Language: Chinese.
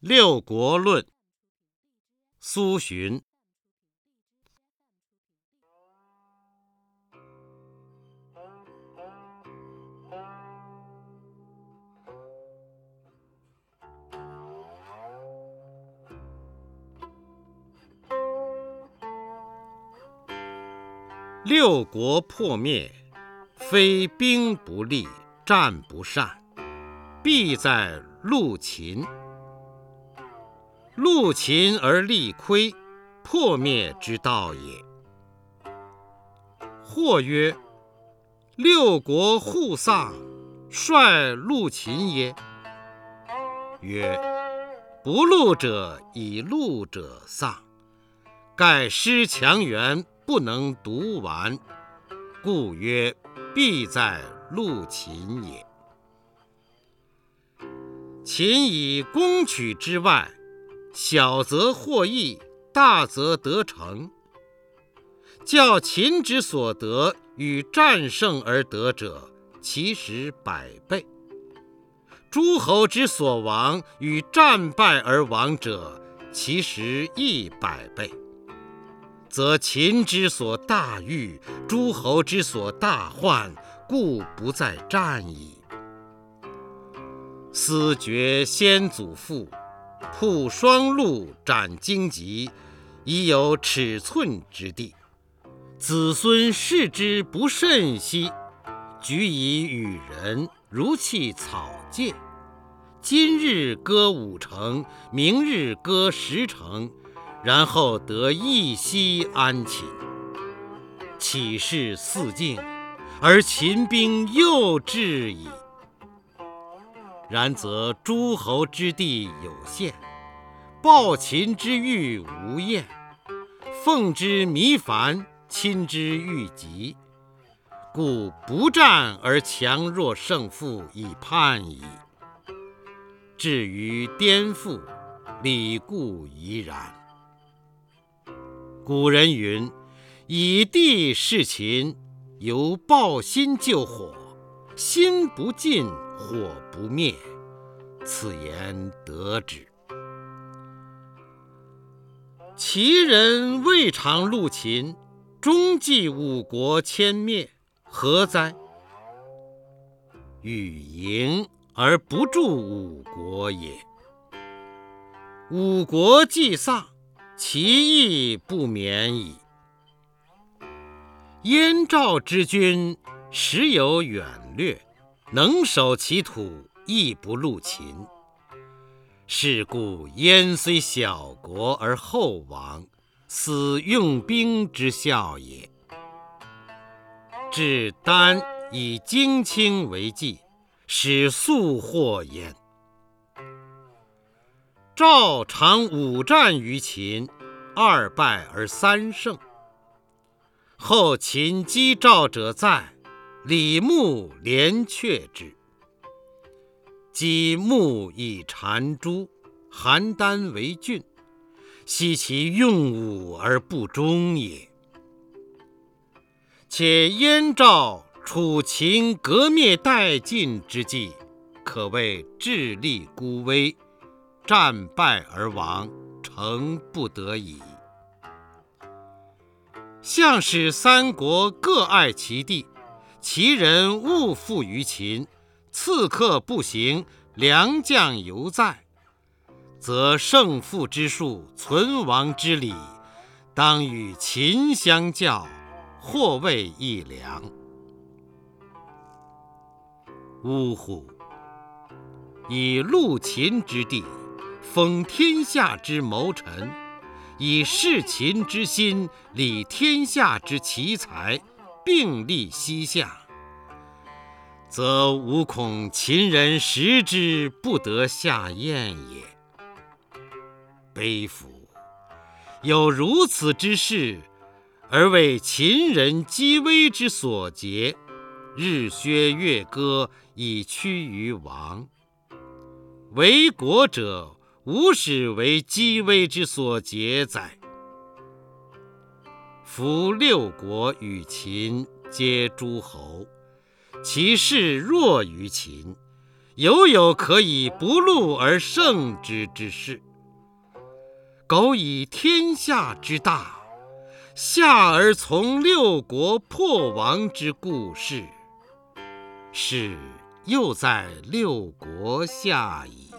六国论》苏洵。六国破灭，非兵不利，战不善，必在陆秦。陆秦而力亏，破灭之道也。或曰：六国互丧，率陆秦耶？曰：不戮者以戮者丧，盖失强援。不能独完，故曰必在陆秦也。秦以攻取之外，小则获益，大则得成。较秦之所得与战胜而得者，其实百倍；诸侯之所亡与战败而亡者，其实亦百倍。则秦之所大欲，诸侯之所大患，故不在战矣。思绝先祖父，铺双陆，斩荆棘，已有尺寸之地。子孙视之不甚惜，举以与人，如弃草芥。今日割五城，明日割十城。然后得一息安寝，岂是四境？而秦兵又至矣。然则诸侯之地有限，暴秦之欲无厌，奉之弥繁，亲之愈急，故不战而强弱胜负以判矣。至于颠覆，理固宜然。古人云：“以地事秦，犹抱薪救火，心不尽，火不灭。”此言得之。齐人未尝戮秦，终继五国迁灭，何哉？与迎而不助五国也。五国既丧。其义不免矣。燕赵之君时有远略，能守其土，亦不戮秦。是故燕虽小国而后亡，斯用兵之效也。至丹以荆卿为计，使速获焉。赵常五战于秦，二败而三胜。后秦击赵者在，李牧连却之。击牧以谗诸，邯郸为郡，悉其用武而不忠也。且燕赵楚秦革灭殆尽之际，可谓智力孤微。战败而亡，诚不得已。向使三国各爱其地，其人勿负于秦，刺客不行，良将犹在，则胜负之术，存亡之理，当与秦相较，或谓一良。呜呼！以戮秦之地。封天下之谋臣，以事秦之心，理天下之奇才，并立西夏，则吾恐秦人食之不得下咽也。悲夫！有如此之事，而为秦人积威之所劫，日削月割以趋于亡。为国者。无始为积威之所劫哉！夫六国与秦皆诸侯，其势弱于秦，犹有可以不戮而胜之之势。苟以天下之大，下而从六国破亡之故事，是又在六国下矣。